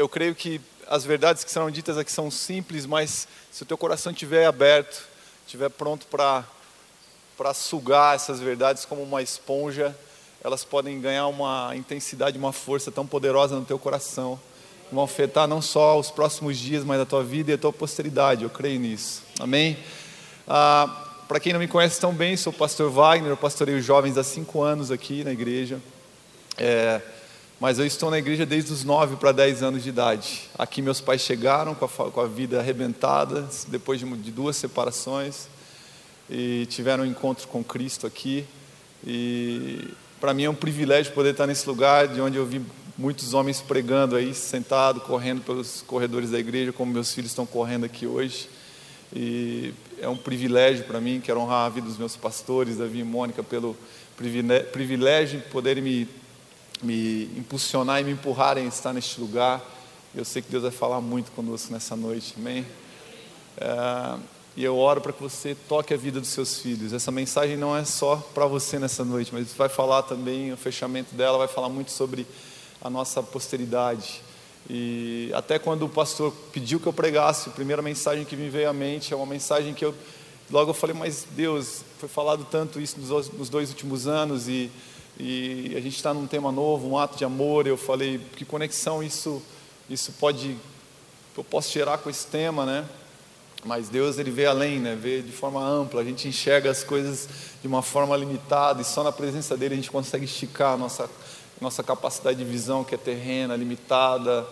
eu creio que as verdades que serão ditas aqui são simples, mas se o teu coração estiver aberto, estiver pronto para para sugar essas verdades como uma esponja, elas podem ganhar uma intensidade, uma força tão poderosa no teu coração, vão afetar não só os próximos dias, mas a tua vida e a tua posteridade. Eu creio nisso. Amém. Ah, para quem não me conhece tão bem, sou o pastor Wagner, eu pastorei os jovens há cinco anos aqui na igreja. É, mas eu estou na igreja desde os 9 para 10 anos de idade. Aqui meus pais chegaram com a, com a vida arrebentada, depois de, de, duas separações, e tiveram um encontro com Cristo aqui. E para mim é um privilégio poder estar nesse lugar, de onde eu vi muitos homens pregando aí, sentado, correndo pelos corredores da igreja, como meus filhos estão correndo aqui hoje. E é um privilégio para mim, quero honrar a vida dos meus pastores, Davi e Mônica, pelo privilégio de poderem me me impulsionar e me empurrarem a estar neste lugar. Eu sei que Deus vai falar muito conosco nessa noite, amém? É, e eu oro para que você toque a vida dos seus filhos. Essa mensagem não é só para você nessa noite, mas vai falar também, o fechamento dela vai falar muito sobre a nossa posteridade. E até quando o pastor pediu que eu pregasse, a primeira mensagem que me veio à mente é uma mensagem que eu logo eu falei, mas Deus, foi falado tanto isso nos dois últimos anos e e a gente está num tema novo, um ato de amor. Eu falei, que conexão isso, isso pode, eu posso gerar com esse tema, né? Mas Deus ele vê além, né? Vê de forma ampla. A gente enxerga as coisas de uma forma limitada e só na presença dele a gente consegue esticar a nossa nossa capacidade de visão que é terrena, limitada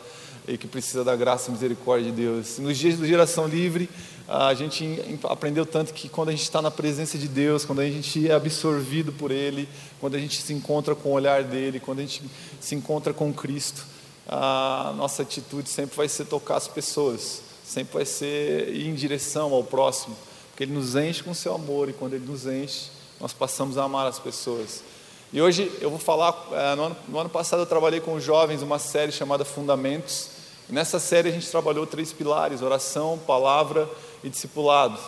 e que precisa da graça e misericórdia de Deus. Nos dias do Geração Livre, a gente aprendeu tanto que quando a gente está na presença de Deus, quando a gente é absorvido por Ele, quando a gente se encontra com o olhar dele, quando a gente se encontra com Cristo, a nossa atitude sempre vai ser tocar as pessoas, sempre vai ser ir em direção ao próximo, porque Ele nos enche com seu amor e quando Ele nos enche, nós passamos a amar as pessoas. E hoje eu vou falar, é, no ano, no ano passado eu trabalhei com jovens uma série chamada Fundamentos, nessa série a gente trabalhou três pilares: oração, palavra e discipulado.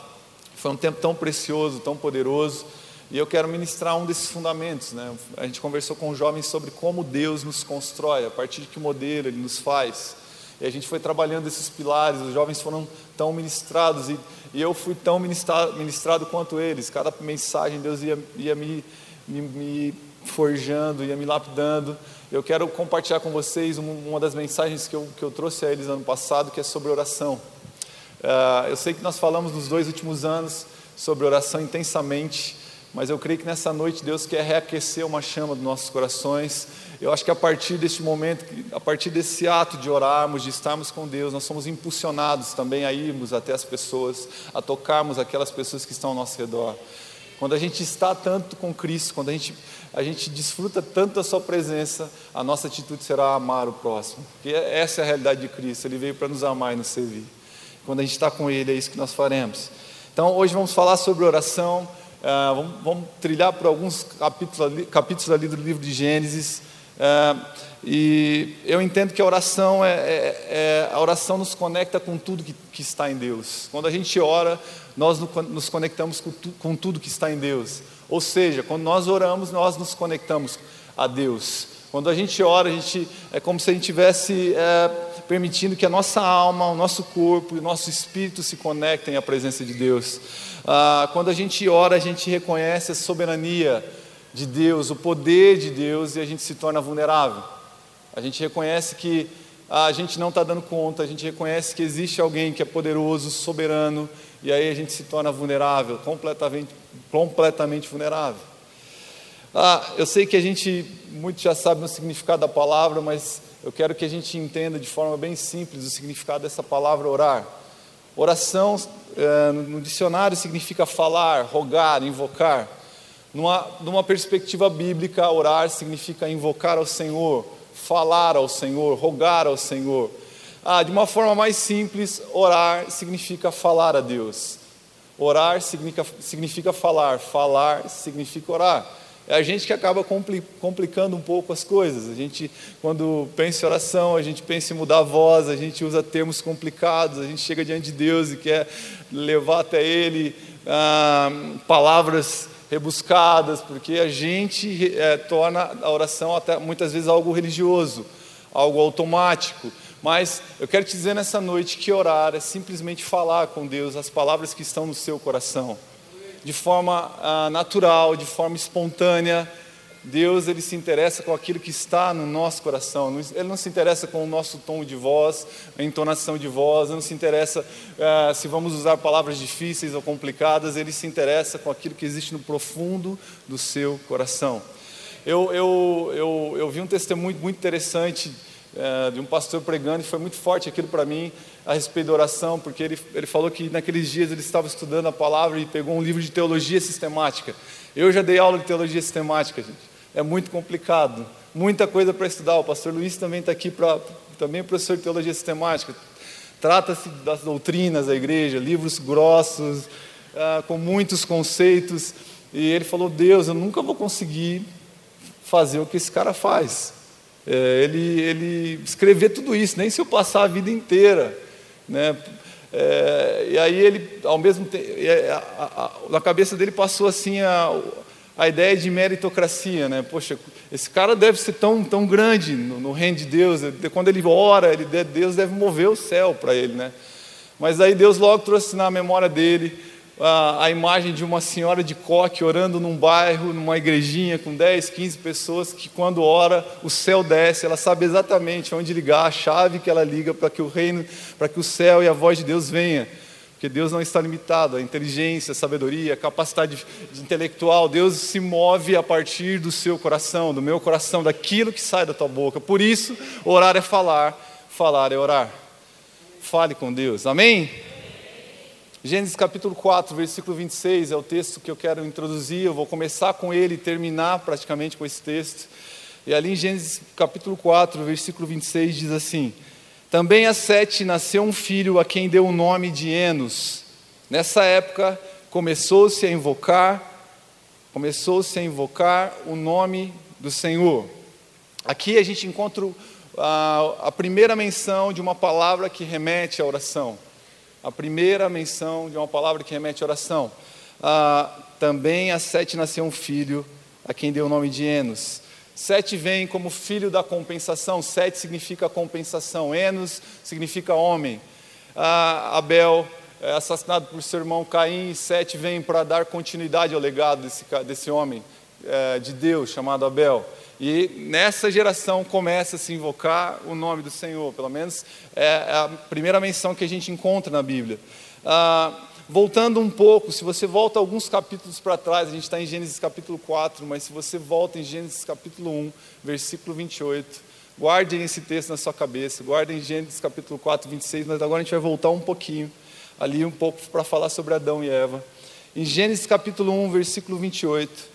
Foi um tempo tão precioso, tão poderoso, e eu quero ministrar um desses fundamentos. Né? A gente conversou com os jovens sobre como Deus nos constrói, a partir de que modelo Ele nos faz. E a gente foi trabalhando esses pilares, os jovens foram tão ministrados, e, e eu fui tão ministrado, ministrado, quanto eles. Cada mensagem Deus ia, ia me, me, me forjando, ia me lapidando. Eu quero compartilhar com vocês uma das mensagens que eu, que eu trouxe a eles ano passado, que é sobre oração. Uh, eu sei que nós falamos nos dois últimos anos sobre oração intensamente, mas eu creio que nessa noite Deus quer reaquecer uma chama dos nossos corações. Eu acho que a partir deste momento, a partir desse ato de orarmos, de estarmos com Deus, nós somos impulsionados também a irmos até as pessoas, a tocarmos aquelas pessoas que estão ao nosso redor. Quando a gente está tanto com Cristo, quando a gente, a gente desfruta tanto da Sua presença, a nossa atitude será amar o próximo. Porque essa é a realidade de Cristo, Ele veio para nos amar e nos servir. Quando a gente está com Ele, é isso que nós faremos. Então, hoje vamos falar sobre oração. Uh, vamos, vamos, trilhar por alguns capítulos ali, capítulos ali do livro de Gênesis. Uh, e eu entendo que a oração é, é, é, a oração nos conecta com tudo que, que, está em Deus. Quando a gente ora, nós nos conectamos com, tu, com tudo que está em Deus. Ou seja, quando nós oramos, nós nos conectamos a Deus. Quando a gente ora, a gente é como se a gente tivesse é, permitindo que a nossa alma, o nosso corpo e o nosso espírito se conectem à presença de Deus. Ah, quando a gente ora, a gente reconhece a soberania de Deus, o poder de Deus e a gente se torna vulnerável. A gente reconhece que a gente não está dando conta, a gente reconhece que existe alguém que é poderoso, soberano, e aí a gente se torna vulnerável, completamente, completamente vulnerável. Ah, eu sei que a gente, muito já sabe o significado da palavra, mas eu quero que a gente entenda de forma bem simples o significado dessa palavra orar. Oração, eh, no dicionário, significa falar, rogar, invocar. Numa, numa perspectiva bíblica, orar significa invocar ao Senhor, falar ao Senhor, rogar ao Senhor. Ah, de uma forma mais simples, orar significa falar a Deus. Orar significa, significa falar, falar significa orar é a gente que acaba complicando um pouco as coisas. A gente, quando pensa em oração, a gente pensa em mudar a voz, a gente usa termos complicados, a gente chega diante de Deus e quer levar até Ele ah, palavras rebuscadas, porque a gente é, torna a oração até muitas vezes algo religioso, algo automático. Mas eu quero te dizer nessa noite que orar é simplesmente falar com Deus as palavras que estão no seu coração, de forma ah, natural, de forma espontânea. Deus ele se interessa com aquilo que está no nosso coração. Ele não se interessa com o nosso tom de voz, a entonação de voz. Não se interessa ah, se vamos usar palavras difíceis ou complicadas. Ele se interessa com aquilo que existe no profundo do seu coração. Eu, eu, eu, eu vi um testemunho muito interessante é, de um pastor pregando, e foi muito forte aquilo para mim, a respeito da oração, porque ele, ele falou que naqueles dias ele estava estudando a palavra e pegou um livro de teologia sistemática. Eu já dei aula de teologia sistemática, gente. É muito complicado, muita coisa para estudar. O pastor Luiz também está aqui, para também é professor de teologia sistemática. Trata-se das doutrinas da igreja, livros grossos, ah, com muitos conceitos. E ele falou: Deus, eu nunca vou conseguir fazer o que esse cara faz é, ele, ele escrever tudo isso, nem se eu passar a vida inteira. Né? É, e aí ele, ao mesmo tempo, na cabeça dele passou assim a, a ideia de meritocracia, né? Poxa, esse cara deve ser tão, tão grande no, no reino de Deus. Quando ele ora, ele, Deus deve mover o céu para ele, né? Mas aí Deus logo trouxe na memória dele a, imagem de uma senhora de coque orando num bairro, numa igrejinha com 10, 15 pessoas, que quando ora o céu desce, ela sabe exatamente onde ligar, a chave que ela liga para que o reino, para que o céu e a voz de Deus venha. Porque Deus não está limitado, a inteligência, a sabedoria, a capacidade intelectual, Deus se move a partir do seu coração, do meu coração, daquilo que sai da tua boca. Por isso, orar é falar, falar é orar. Fale com Deus, amém? Gênesis capítulo 4, versículo 26 é o texto que eu quero introduzir. Eu vou começar com ele e terminar praticamente com esse texto. E ali em Gênesis capítulo 4, versículo 26 diz assim: Também a Sete nasceu um filho a quem deu o nome de Enos. Nessa época começou-se a invocar, começou-se a invocar o nome do Senhor. Aqui a gente encontra a, a primeira menção de uma palavra que remete à oração a primeira menção de uma palavra que remete à oração. Ah, também a Sete nasceu um filho, a quem deu o nome de Enos. Sete vem como filho da compensação, Sete significa compensação, Enos significa homem. Ah, Abel é assassinado por seu irmão Caim, Sete vem para dar continuidade ao legado desse, desse homem é, de Deus chamado Abel. E nessa geração começa a se invocar o nome do Senhor, pelo menos é, é a primeira menção que a gente encontra na Bíblia. Ah, voltando um pouco, se você volta alguns capítulos para trás, a gente está em Gênesis capítulo 4, mas se você volta em Gênesis capítulo 1, versículo 28, guardem esse texto na sua cabeça, guardem Gênesis capítulo 4, 26, mas agora a gente vai voltar um pouquinho, ali um pouco para falar sobre Adão e Eva. Em Gênesis capítulo 1, versículo 28,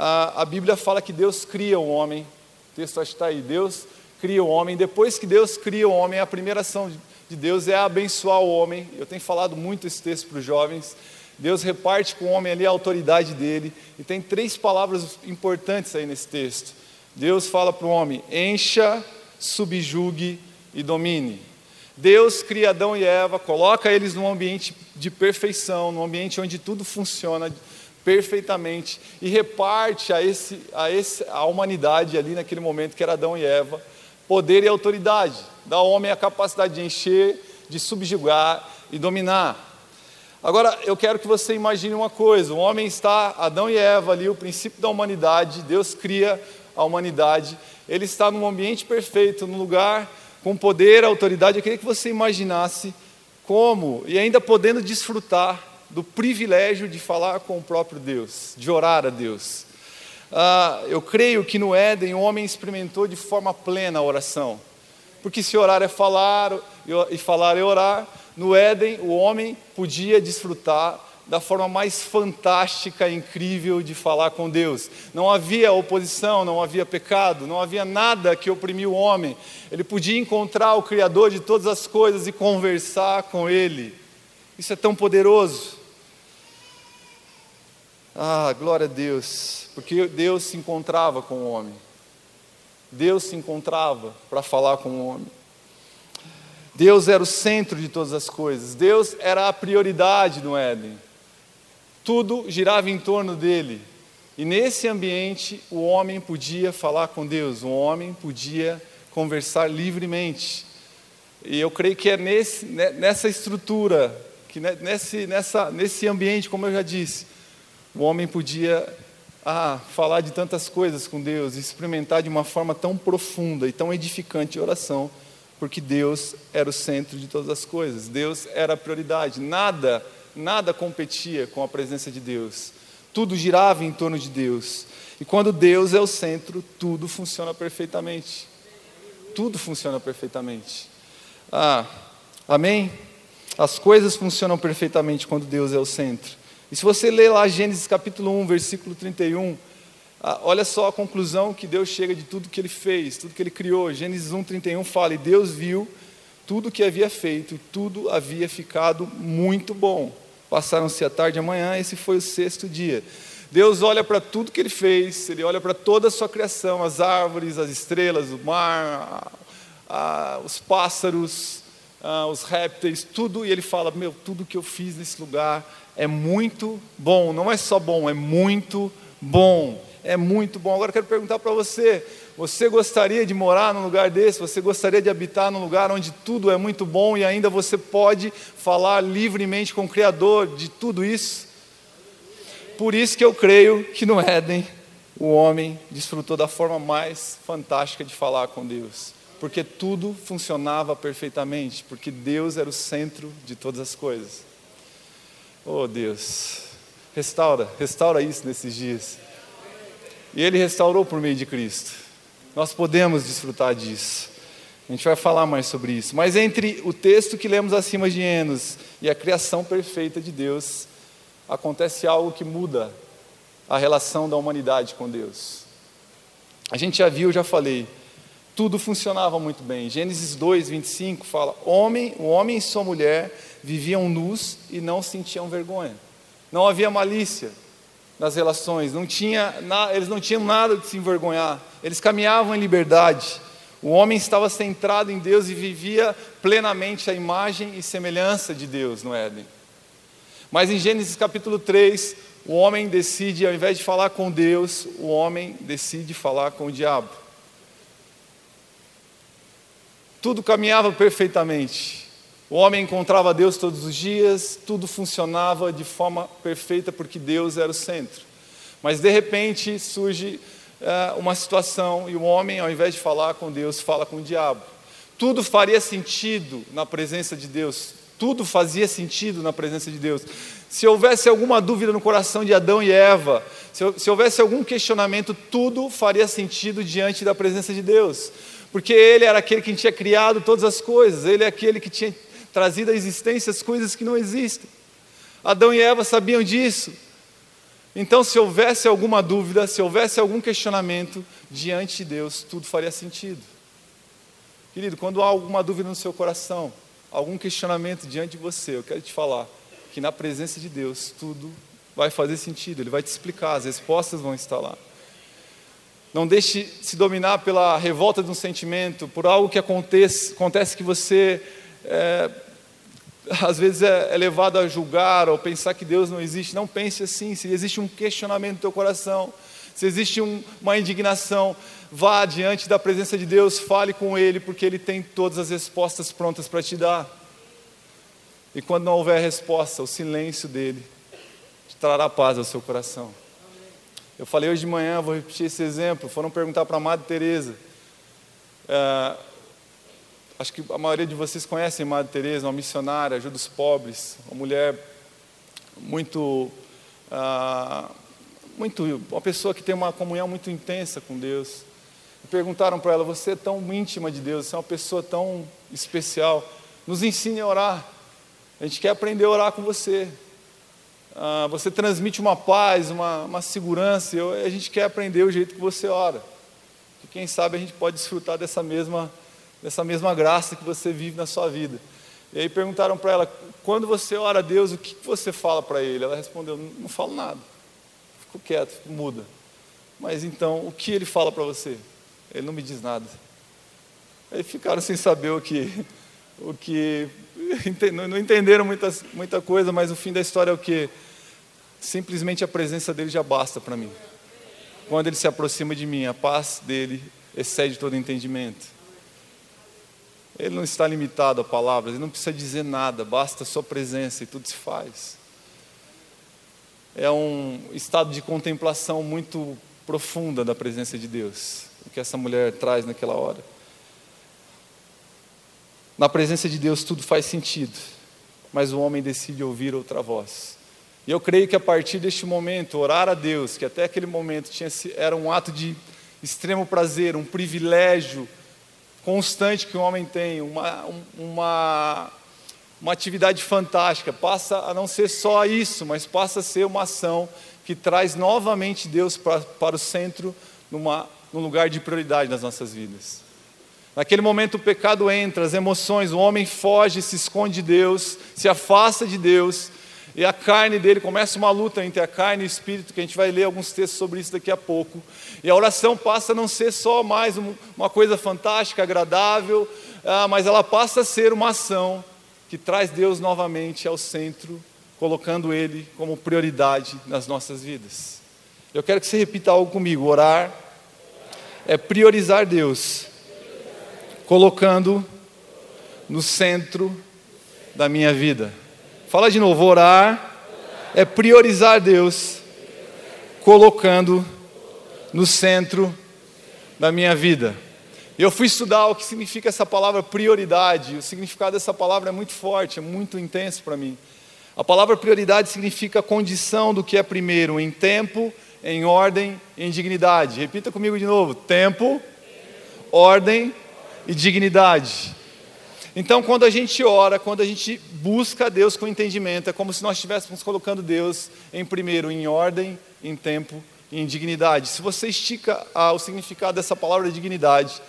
a, a Bíblia fala que Deus cria o homem, o texto está aí, Deus cria o homem, depois que Deus cria o homem, a primeira ação de Deus é abençoar o homem, eu tenho falado muito esse texto para os jovens, Deus reparte com o homem ali a autoridade dele, e tem três palavras importantes aí nesse texto. Deus fala para o homem: encha, subjugue e domine. Deus cria Adão e Eva, coloca eles num ambiente de perfeição, num ambiente onde tudo funciona perfeitamente e reparte a, esse, a, esse, a humanidade ali naquele momento que era Adão e Eva, poder e autoridade, dá ao homem a capacidade de encher, de subjugar e dominar. Agora, eu quero que você imagine uma coisa: o homem está, Adão e Eva ali, o princípio da humanidade, Deus cria a humanidade, ele está num ambiente perfeito, num lugar com poder, autoridade. Eu queria que você imaginasse como, e ainda podendo desfrutar do privilégio de falar com o próprio Deus, de orar a Deus. Ah, eu creio que no Éden o homem experimentou de forma plena a oração, porque se orar é falar e falar é orar, no Éden o homem podia desfrutar da forma mais fantástica incrível de falar com Deus. Não havia oposição, não havia pecado, não havia nada que oprimia o homem. Ele podia encontrar o Criador de todas as coisas e conversar com Ele. Isso é tão poderoso. Ah, glória a Deus, porque Deus se encontrava com o homem. Deus se encontrava para falar com o homem. Deus era o centro de todas as coisas. Deus era a prioridade no Éden. Tudo girava em torno dele. E nesse ambiente, o homem podia falar com Deus, o homem podia conversar livremente. E eu creio que é nesse, nessa estrutura, que nesse, nessa, nesse ambiente, como eu já disse, o homem podia ah, falar de tantas coisas com Deus, experimentar de uma forma tão profunda e tão edificante a oração, porque Deus era o centro de todas as coisas, Deus era a prioridade, nada, nada competia com a presença de Deus, tudo girava em torno de Deus, e quando Deus é o centro, tudo funciona perfeitamente, tudo funciona perfeitamente. Ah, amém? As coisas funcionam perfeitamente quando Deus é o centro. E se você ler lá Gênesis capítulo 1, versículo 31, ah, olha só a conclusão que Deus chega de tudo que ele fez, tudo que ele criou. Gênesis 1, 31 fala: E Deus viu tudo que havia feito, tudo havia ficado muito bom. Passaram-se a tarde e a manhã, esse foi o sexto dia. Deus olha para tudo que ele fez, ele olha para toda a sua criação, as árvores, as estrelas, o mar, os pássaros, os répteis, tudo, e ele fala: Meu, tudo que eu fiz nesse lugar é muito bom. Não é só bom, é muito bom. É muito bom. Agora eu quero perguntar para você: você gostaria de morar num lugar desse? Você gostaria de habitar num lugar onde tudo é muito bom e ainda você pode falar livremente com o Criador de tudo isso? Por isso que eu creio que no Éden o homem desfrutou da forma mais fantástica de falar com Deus, porque tudo funcionava perfeitamente, porque Deus era o centro de todas as coisas. Oh Deus, restaura, restaura isso nesses dias. E Ele restaurou por meio de Cristo. Nós podemos desfrutar disso. A gente vai falar mais sobre isso. Mas entre o texto que lemos acima de Enos e a criação perfeita de Deus, acontece algo que muda a relação da humanidade com Deus. A gente já viu, já falei, tudo funcionava muito bem. Gênesis 2, 25 fala: homem, o homem e sua mulher viviam nus e não sentiam vergonha. Não havia malícia nas relações, não tinha, eles não tinham nada de se envergonhar, eles caminhavam em liberdade. O homem estava centrado em Deus e vivia plenamente a imagem e semelhança de Deus no Éden. Mas em Gênesis capítulo 3, o homem decide, ao invés de falar com Deus, o homem decide falar com o diabo. Tudo caminhava perfeitamente. O homem encontrava Deus todos os dias, tudo funcionava de forma perfeita porque Deus era o centro. Mas de repente surge uh, uma situação e o homem, ao invés de falar com Deus, fala com o diabo. Tudo faria sentido na presença de Deus, tudo fazia sentido na presença de Deus. Se houvesse alguma dúvida no coração de Adão e Eva, se, se houvesse algum questionamento, tudo faria sentido diante da presença de Deus. Porque Ele era aquele que tinha criado todas as coisas, Ele é aquele que tinha trazido à existência as coisas que não existem. Adão e Eva sabiam disso. Então, se houvesse alguma dúvida, se houvesse algum questionamento diante de Deus, tudo faria sentido. Querido, quando há alguma dúvida no seu coração, algum questionamento diante de você, eu quero te falar que na presença de Deus tudo vai fazer sentido, Ele vai te explicar, as respostas vão estar lá. Não deixe se dominar pela revolta de um sentimento, por algo que acontece, acontece que você é, às vezes é, é, levado a julgar ou pensar que Deus não existe. Não pense assim. Se existe um questionamento no teu coração, se existe um, uma indignação, vá diante da presença de Deus, fale com Ele, porque Ele tem todas as respostas prontas para te dar. E quando não houver resposta, o silêncio dele trará paz ao seu coração. Eu falei hoje de manhã, vou repetir esse exemplo. Foram perguntar para a Madre Teresa. É, Acho que a maioria de vocês conhecem Madre Teresa, uma missionária, ajuda os pobres, uma mulher muito, ah, muito, uma pessoa que tem uma comunhão muito intensa com Deus. Perguntaram para ela: você é tão íntima de Deus, você é uma pessoa tão especial, nos ensine a orar. A gente quer aprender a orar com você. Ah, você transmite uma paz, uma, uma segurança. Eu, a gente quer aprender o jeito que você ora. E quem sabe a gente pode desfrutar dessa mesma dessa mesma graça que você vive na sua vida. E aí perguntaram para ela: quando você ora a Deus, o que você fala para Ele? Ela respondeu: não falo nada, fico quieto, fico muda. Mas então, o que Ele fala para você? Ele não me diz nada. Aí ficaram sem saber o que, o que não entenderam muita, muita coisa, mas o fim da história é o que? Simplesmente a presença dele já basta para mim. Quando ele se aproxima de mim, a paz dele excede todo entendimento. Ele não está limitado a palavras, ele não precisa dizer nada, basta a sua presença e tudo se faz. É um estado de contemplação muito profunda da presença de Deus, o que essa mulher traz naquela hora. Na presença de Deus tudo faz sentido, mas o homem decide ouvir outra voz. E eu creio que a partir deste momento, orar a Deus, que até aquele momento tinha, era um ato de extremo prazer, um privilégio constante que o homem tem, uma, uma, uma atividade fantástica, passa a não ser só isso, mas passa a ser uma ação que traz novamente Deus para, para o centro, numa, num lugar de prioridade nas nossas vidas. Naquele momento o pecado entra, as emoções, o homem foge, se esconde de Deus, se afasta de Deus, e a carne dele começa uma luta entre a carne e o espírito, que a gente vai ler alguns textos sobre isso daqui a pouco. E a oração passa a não ser só mais uma coisa fantástica, agradável, ah, mas ela passa a ser uma ação que traz Deus novamente ao centro, colocando Ele como prioridade nas nossas vidas. Eu quero que você repita algo comigo: orar é priorizar Deus colocando no centro da minha vida. Fala de novo: orar é priorizar Deus, colocando no centro da minha vida. Eu fui estudar o que significa essa palavra prioridade. O significado dessa palavra é muito forte, é muito intenso para mim. A palavra prioridade significa condição do que é primeiro, em tempo, em ordem, em dignidade. Repita comigo de novo: tempo, ordem e dignidade. Então, quando a gente ora, quando a gente busca Deus com entendimento, é como se nós estivéssemos colocando Deus em primeiro, em ordem, em tempo e em dignidade. Se você estica ah, o significado dessa palavra dignidade,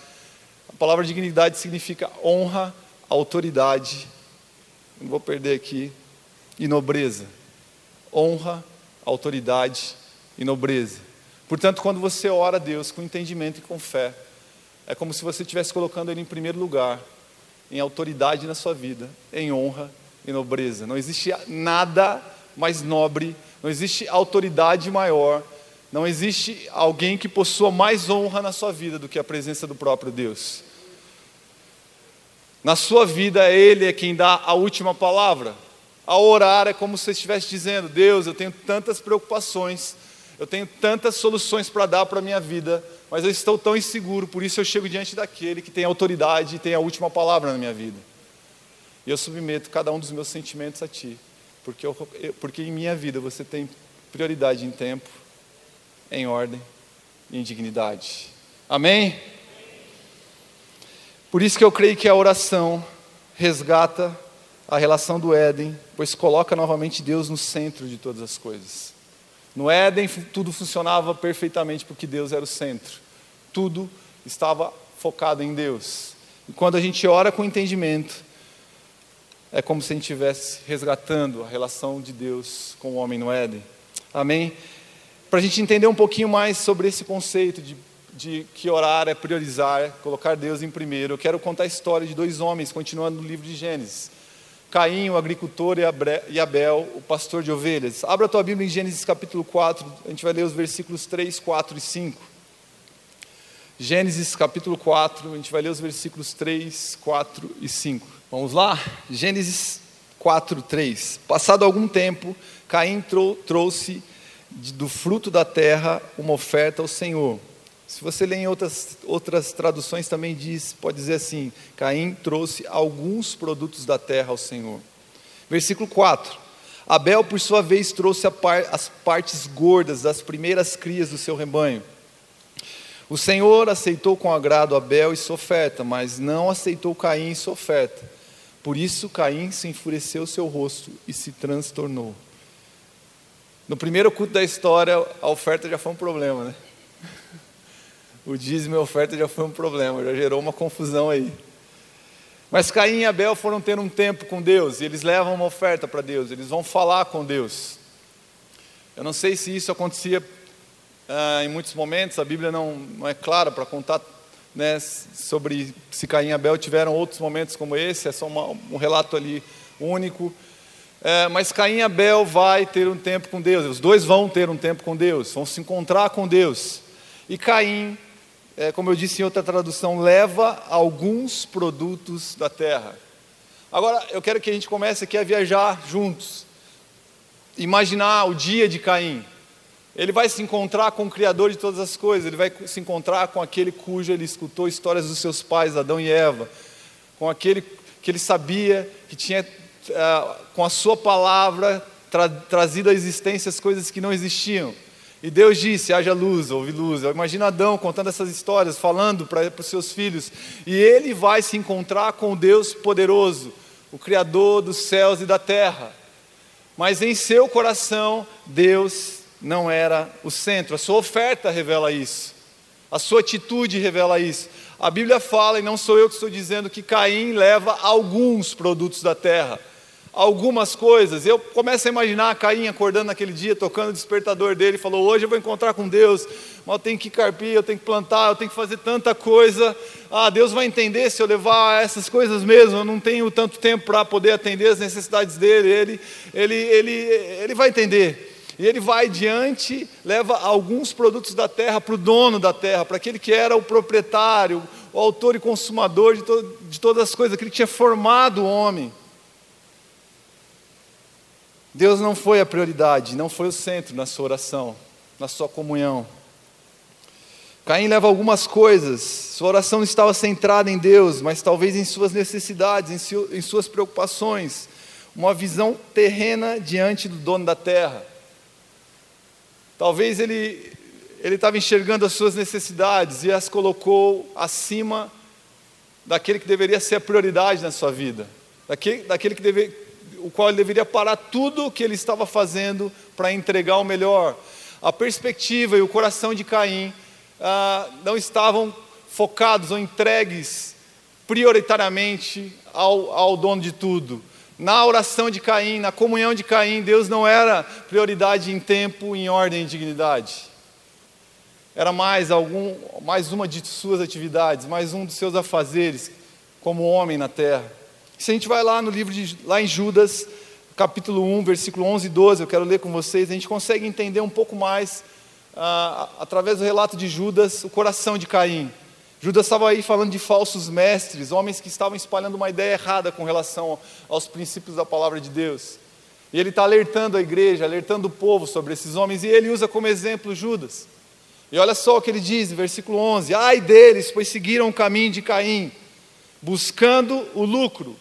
a palavra dignidade significa honra, autoridade, não vou perder aqui, e nobreza. Honra, autoridade e nobreza. Portanto, quando você ora a Deus com entendimento e com fé, é como se você estivesse colocando Ele em primeiro lugar, em autoridade na sua vida, em honra e nobreza. Não existe nada mais nobre, não existe autoridade maior, não existe alguém que possua mais honra na sua vida do que a presença do próprio Deus. Na sua vida, Ele é quem dá a última palavra. Ao orar é como se estivesse dizendo: Deus, eu tenho tantas preocupações, eu tenho tantas soluções para dar para a minha vida, mas eu estou tão inseguro, por isso eu chego diante daquele que tem autoridade e tem a última palavra na minha vida. E eu submeto cada um dos meus sentimentos a Ti, porque, eu, porque em minha vida você tem prioridade em tempo, em ordem e em dignidade. Amém? Por isso que eu creio que a oração resgata a relação do Éden, pois coloca novamente Deus no centro de todas as coisas. No Éden tudo funcionava perfeitamente porque Deus era o centro. Tudo estava focado em Deus. E quando a gente ora com entendimento, é como se a gente estivesse resgatando a relação de Deus com o homem no Éden. Amém? Para a gente entender um pouquinho mais sobre esse conceito de, de que orar é priorizar, colocar Deus em primeiro, eu quero contar a história de dois homens, continuando no livro de Gênesis. Caim, o agricultor, e Abel, o pastor de ovelhas. Abra a tua Bíblia em Gênesis capítulo 4, a gente vai ler os versículos 3, 4 e 5. Gênesis capítulo 4, a gente vai ler os versículos 3, 4 e 5. Vamos lá? Gênesis 4, 3. Passado algum tempo, Caim trouxe do fruto da terra uma oferta ao Senhor. Se você lê em outras, outras traduções também diz, pode dizer assim, Caim trouxe alguns produtos da terra ao Senhor. Versículo 4. Abel, por sua vez, trouxe par, as partes gordas das primeiras crias do seu rebanho. O Senhor aceitou com agrado Abel e sua oferta, mas não aceitou Caim e sua oferta. Por isso Caim se enfureceu seu rosto e se transtornou. No primeiro culto da história, a oferta já foi um problema, né? O dízimo e a oferta já foi um problema, já gerou uma confusão aí. Mas Caim e Abel foram ter um tempo com Deus e eles levam uma oferta para Deus, eles vão falar com Deus. Eu não sei se isso acontecia ah, em muitos momentos, a Bíblia não, não é clara para contar né, sobre se Caim e Abel tiveram outros momentos como esse, é só uma, um relato ali único. É, mas Caim e Abel vai ter um tempo com Deus, os dois vão ter um tempo com Deus, vão se encontrar com Deus. E Caim é, como eu disse em outra tradução, leva alguns produtos da terra. Agora, eu quero que a gente comece aqui a viajar juntos. Imaginar o dia de Caim. Ele vai se encontrar com o Criador de todas as coisas, ele vai se encontrar com aquele cujo ele escutou histórias dos seus pais, Adão e Eva, com aquele que ele sabia que tinha, uh, com a sua palavra, tra trazido à existência as coisas que não existiam. E Deus disse: haja luz, houve luz. Imagina Adão contando essas histórias, falando para os seus filhos. E ele vai se encontrar com Deus poderoso, o Criador dos céus e da terra. Mas em seu coração, Deus não era o centro. A sua oferta revela isso. A sua atitude revela isso. A Bíblia fala, e não sou eu que estou dizendo, que Caim leva alguns produtos da terra algumas coisas. Eu começo a imaginar Caim acordando naquele dia, tocando o despertador dele, falou: Hoje eu vou encontrar com Deus, mas eu tenho que carpir, eu tenho que plantar, eu tenho que fazer tanta coisa. Ah, Deus vai entender se eu levar essas coisas mesmo. Eu não tenho tanto tempo para poder atender as necessidades dele. Ele, ele, ele, ele vai entender. E ele vai diante, leva alguns produtos da terra para o dono da terra, para aquele que era o proprietário, o autor e consumador de, to de todas as coisas, aquele que tinha formado o homem. Deus não foi a prioridade, não foi o centro na sua oração, na sua comunhão. Caim leva algumas coisas, sua oração estava centrada em Deus, mas talvez em suas necessidades, em, em suas preocupações, uma visão terrena diante do dono da terra. Talvez ele ele estava enxergando as suas necessidades e as colocou acima daquele que deveria ser a prioridade na sua vida, daquele, daquele que deve, o qual ele deveria parar tudo o que ele estava fazendo para entregar o melhor. A perspectiva e o coração de Caim ah, não estavam focados ou entregues prioritariamente ao, ao dono de tudo. Na oração de Caim, na comunhão de Caim, Deus não era prioridade em tempo, em ordem e dignidade. Era mais algum, mais uma de suas atividades, mais um dos seus afazeres como homem na terra. Se a gente vai lá no livro de, lá em Judas, capítulo 1, versículo 11 e 12, eu quero ler com vocês, a gente consegue entender um pouco mais, ah, através do relato de Judas, o coração de Caim. Judas estava aí falando de falsos mestres, homens que estavam espalhando uma ideia errada com relação aos princípios da palavra de Deus. E ele está alertando a igreja, alertando o povo sobre esses homens, e ele usa como exemplo Judas. E olha só o que ele diz, versículo 11: Ai deles, pois seguiram o caminho de Caim, buscando o lucro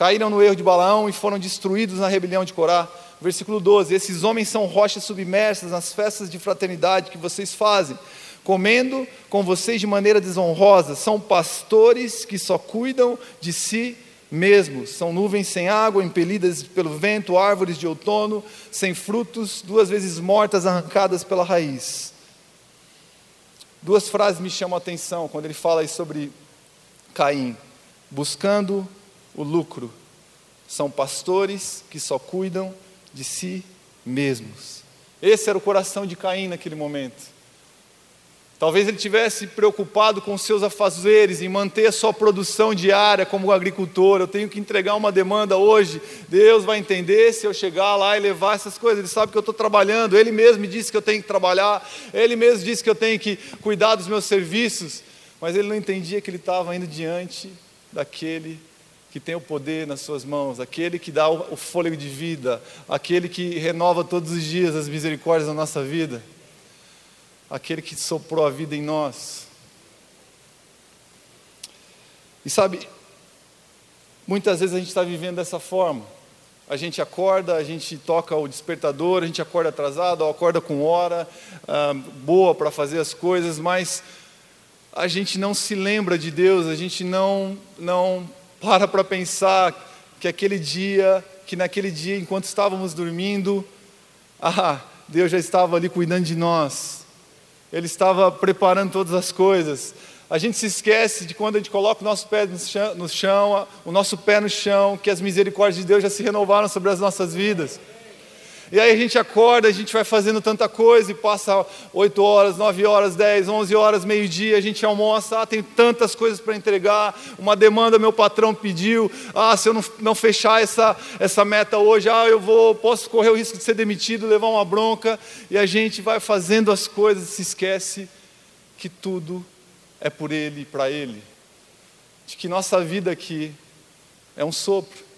caíram no erro de Balaão e foram destruídos na rebelião de Corá. Versículo 12: Esses homens são rochas submersas nas festas de fraternidade que vocês fazem, comendo com vocês de maneira desonrosa. São pastores que só cuidam de si mesmos. São nuvens sem água, impelidas pelo vento, árvores de outono, sem frutos, duas vezes mortas, arrancadas pela raiz. Duas frases me chamam a atenção quando ele fala sobre Caim: buscando o lucro. São pastores que só cuidam de si mesmos. Esse era o coração de Caim naquele momento. Talvez ele tivesse preocupado com seus afazeres, em manter a sua produção diária como agricultor. Eu tenho que entregar uma demanda hoje. Deus vai entender se eu chegar lá e levar essas coisas. Ele sabe que eu estou trabalhando. Ele mesmo me disse que eu tenho que trabalhar. Ele mesmo disse que eu tenho que cuidar dos meus serviços. Mas ele não entendia que ele estava indo diante daquele que tem o poder nas suas mãos, aquele que dá o fôlego de vida, aquele que renova todos os dias as misericórdias da nossa vida, aquele que soprou a vida em nós. E sabe, muitas vezes a gente está vivendo dessa forma. A gente acorda, a gente toca o despertador, a gente acorda atrasado, ou acorda com hora ah, boa para fazer as coisas, mas a gente não se lembra de Deus, a gente não, não para para pensar que aquele dia, que naquele dia, enquanto estávamos dormindo, ah, Deus já estava ali cuidando de nós. Ele estava preparando todas as coisas. A gente se esquece de quando a gente coloca o nosso pé no chão, no chão, o nosso pé no chão, que as misericórdias de Deus já se renovaram sobre as nossas vidas. E aí a gente acorda, a gente vai fazendo tanta coisa e passa 8 horas, 9 horas, 10, 11 horas, meio-dia, a gente almoça, ah, tem tantas coisas para entregar, uma demanda meu patrão pediu, ah, se eu não, não fechar essa, essa meta hoje, ah, eu vou, posso correr o risco de ser demitido, levar uma bronca, e a gente vai fazendo as coisas, se esquece que tudo é por Ele e para Ele, de que nossa vida aqui é um sopro.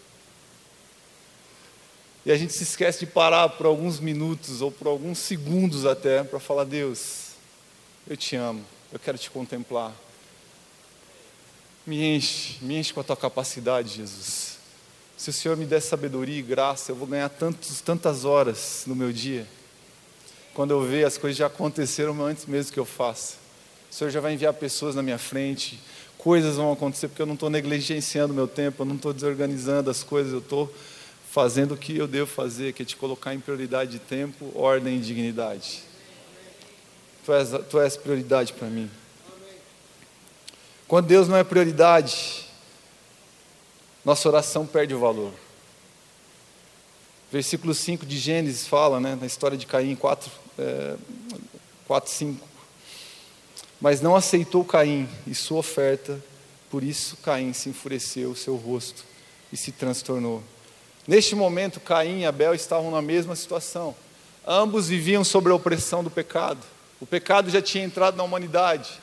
E a gente se esquece de parar por alguns minutos ou por alguns segundos até para falar: Deus, eu te amo, eu quero te contemplar. Me enche, me enche com a tua capacidade, Jesus. Se o Senhor me der sabedoria e graça, eu vou ganhar tantos, tantas horas no meu dia. Quando eu ver, as coisas já aconteceram antes mesmo que eu faça. O Senhor já vai enviar pessoas na minha frente, coisas vão acontecer, porque eu não estou negligenciando o meu tempo, eu não estou desorganizando as coisas, eu estou fazendo o que eu devo fazer, que é te colocar em prioridade de tempo, ordem e dignidade. Tu és, tu és prioridade para mim. Quando Deus não é prioridade, nossa oração perde o valor. Versículo 5 de Gênesis fala, né, na história de Caim, 4, é, 4 5. Mas não aceitou Caim e sua oferta, por isso Caim se enfureceu o seu rosto e se transtornou. Neste momento, Caim e Abel estavam na mesma situação. Ambos viviam sob a opressão do pecado. O pecado já tinha entrado na humanidade.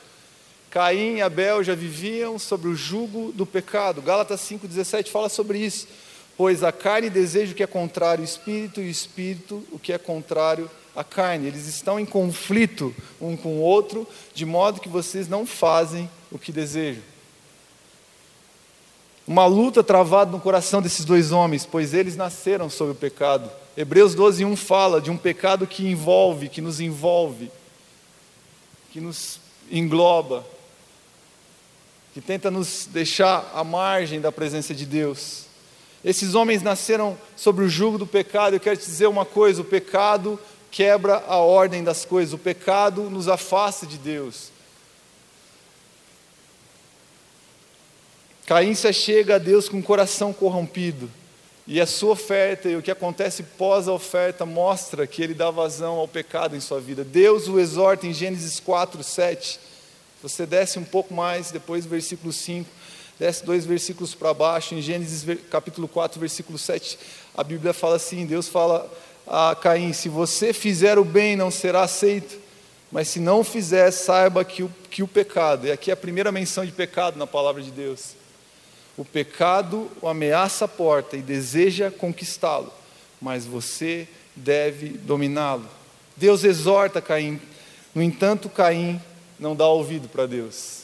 Caim e Abel já viviam sobre o jugo do pecado. Gálatas 5,17 fala sobre isso. Pois a carne deseja o que é contrário ao espírito, e o espírito o que é contrário à carne. Eles estão em conflito um com o outro, de modo que vocês não fazem o que desejam uma luta travada no coração desses dois homens, pois eles nasceram sob o pecado. Hebreus 12, 1 fala de um pecado que envolve, que nos envolve, que nos engloba, que tenta nos deixar à margem da presença de Deus. Esses homens nasceram sobre o jugo do pecado. Eu quero te dizer uma coisa: o pecado quebra a ordem das coisas, o pecado nos afasta de Deus. Caim se chega a Deus com o coração corrompido. E a sua oferta e o que acontece pós a oferta mostra que ele dá vazão ao pecado em sua vida. Deus o exorta em Gênesis 4, 7. Você desce um pouco mais, depois do versículo 5, desce dois versículos para baixo, em Gênesis capítulo 4, versículo 7, a Bíblia fala assim: Deus fala a Caim: Se você fizer o bem, não será aceito, mas se não fizer, saiba que o, que o pecado, e aqui é a primeira menção de pecado na palavra de Deus o pecado o ameaça a porta e deseja conquistá-lo, mas você deve dominá-lo. Deus exorta Caim, no entanto, Caim não dá ouvido para Deus,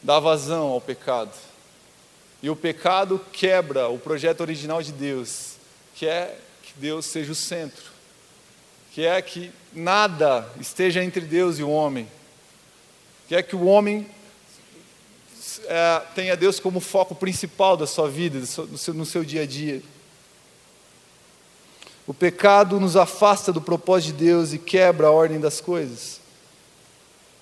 dá vazão ao pecado. E o pecado quebra o projeto original de Deus, que é que Deus seja o centro, que é que nada esteja entre Deus e o homem, que é que o homem é, tenha Deus como foco principal da sua vida, no seu, no seu dia a dia. O pecado nos afasta do propósito de Deus e quebra a ordem das coisas.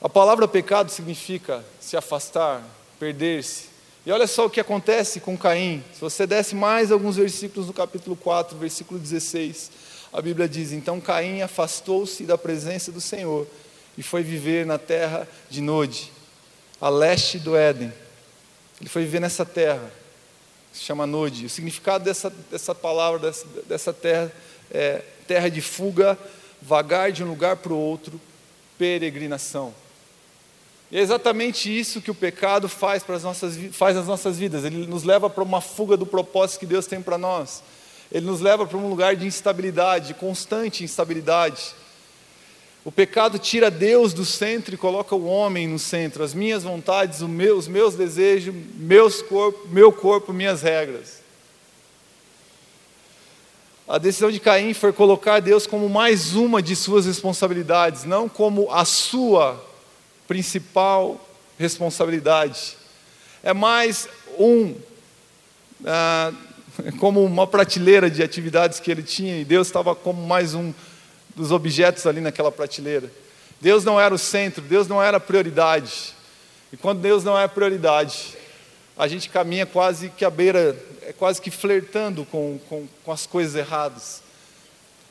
A palavra pecado significa se afastar, perder-se. E olha só o que acontece com Caim. Se você desce mais alguns versículos no capítulo 4, versículo 16, a Bíblia diz: Então Caim afastou-se da presença do Senhor e foi viver na terra de Nod, a leste do Éden. Ele foi viver nessa terra, que se chama Nod. O significado dessa, dessa palavra, dessa, dessa terra, é terra de fuga, vagar de um lugar para o outro, peregrinação. E é exatamente isso que o pecado faz, para as nossas, faz nas nossas vidas. Ele nos leva para uma fuga do propósito que Deus tem para nós. Ele nos leva para um lugar de instabilidade, de constante instabilidade. O pecado tira Deus do centro e coloca o homem no centro, as minhas vontades, os meus, meus desejos, meus corpo, meu corpo, minhas regras. A decisão de Caim foi colocar Deus como mais uma de suas responsabilidades, não como a sua principal responsabilidade. É mais um, ah, como uma prateleira de atividades que ele tinha, e Deus estava como mais um dos objetos ali naquela prateleira. Deus não era o centro, Deus não era a prioridade. E quando Deus não é a prioridade, a gente caminha quase que à beira, é quase que flertando com, com, com as coisas erradas.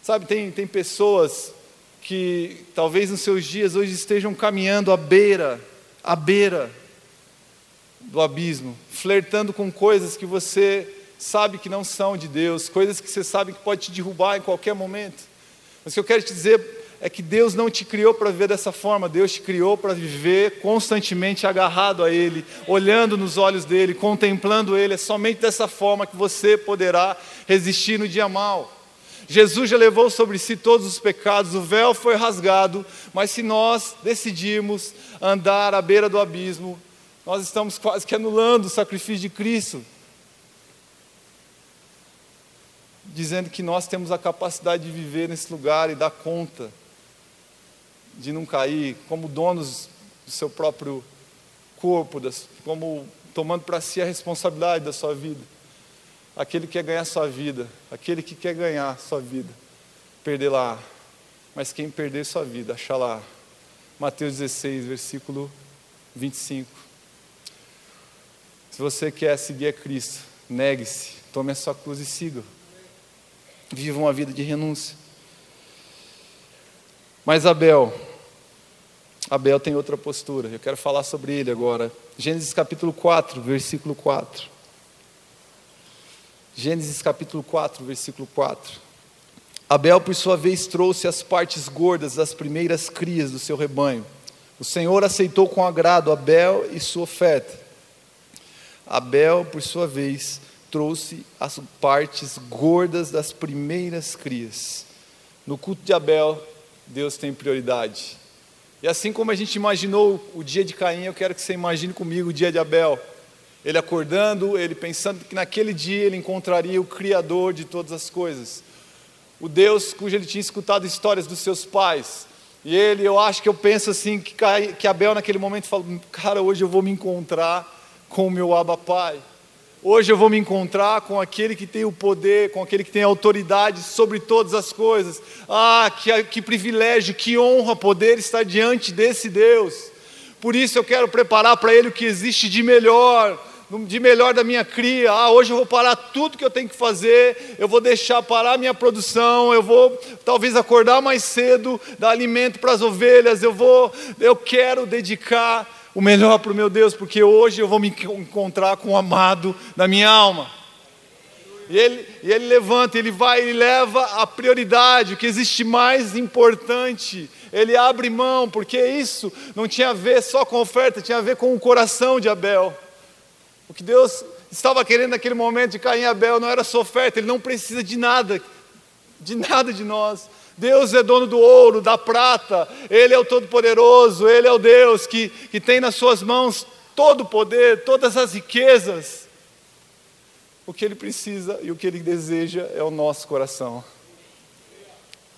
Sabe, tem, tem pessoas que talvez nos seus dias hoje estejam caminhando à beira, à beira do abismo, flertando com coisas que você sabe que não são de Deus, coisas que você sabe que pode te derrubar em qualquer momento. Mas o que eu quero te dizer é que Deus não te criou para viver dessa forma, Deus te criou para viver constantemente agarrado a Ele, olhando nos olhos dele, contemplando Ele. É somente dessa forma que você poderá resistir no dia mal. Jesus já levou sobre si todos os pecados, o véu foi rasgado, mas se nós decidirmos andar à beira do abismo, nós estamos quase que anulando o sacrifício de Cristo, dizendo que nós temos a capacidade de viver nesse lugar e dar conta de não cair como donos do seu próprio corpo, como tomando para si a responsabilidade da sua vida. Aquele que quer ganhar sua vida, aquele que quer ganhar sua vida, perder lá. Mas quem perder sua vida, achar lá. Mateus 16, versículo 25. Se você quer seguir a Cristo, negue-se, tome a sua cruz e siga. Viva uma vida de renúncia. Mas Abel, Abel tem outra postura, eu quero falar sobre ele agora. Gênesis capítulo 4, versículo 4. Gênesis capítulo 4, versículo 4. Abel, por sua vez, trouxe as partes gordas das primeiras crias do seu rebanho. O Senhor aceitou com agrado Abel e sua oferta. Abel, por sua vez, trouxe as partes gordas das primeiras crias. No culto de Abel, Deus tem prioridade. E assim como a gente imaginou o dia de Caim, eu quero que você imagine comigo o dia de Abel. Ele acordando, ele pensando que naquele dia ele encontraria o Criador de todas as coisas, o Deus cujo ele tinha escutado histórias dos seus pais. E ele, eu acho que eu penso assim, que, que Abel naquele momento fala: Cara, hoje eu vou me encontrar com o meu Abba Pai. Hoje eu vou me encontrar com aquele que tem o poder, com aquele que tem autoridade sobre todas as coisas. Ah, que, que privilégio, que honra poder estar diante desse Deus. Por isso eu quero preparar para ele o que existe de melhor, de melhor da minha cria. Ah, hoje eu vou parar tudo que eu tenho que fazer, eu vou deixar parar minha produção, eu vou talvez acordar mais cedo, dar alimento para as ovelhas, eu vou, eu quero dedicar o melhor para o meu Deus, porque hoje eu vou me encontrar com o amado da minha alma. E ele, e ele levanta, ele vai e leva a prioridade, o que existe mais importante. Ele abre mão, porque isso não tinha a ver só com oferta, tinha a ver com o coração de Abel. O que Deus estava querendo naquele momento de Caim e Abel não era sua oferta, ele não precisa de nada, de nada de nós. Deus é dono do ouro, da prata, Ele é o Todo-Poderoso, Ele é o Deus que, que tem nas Suas mãos todo o poder, todas as riquezas. O que Ele precisa e o que Ele deseja é o nosso coração.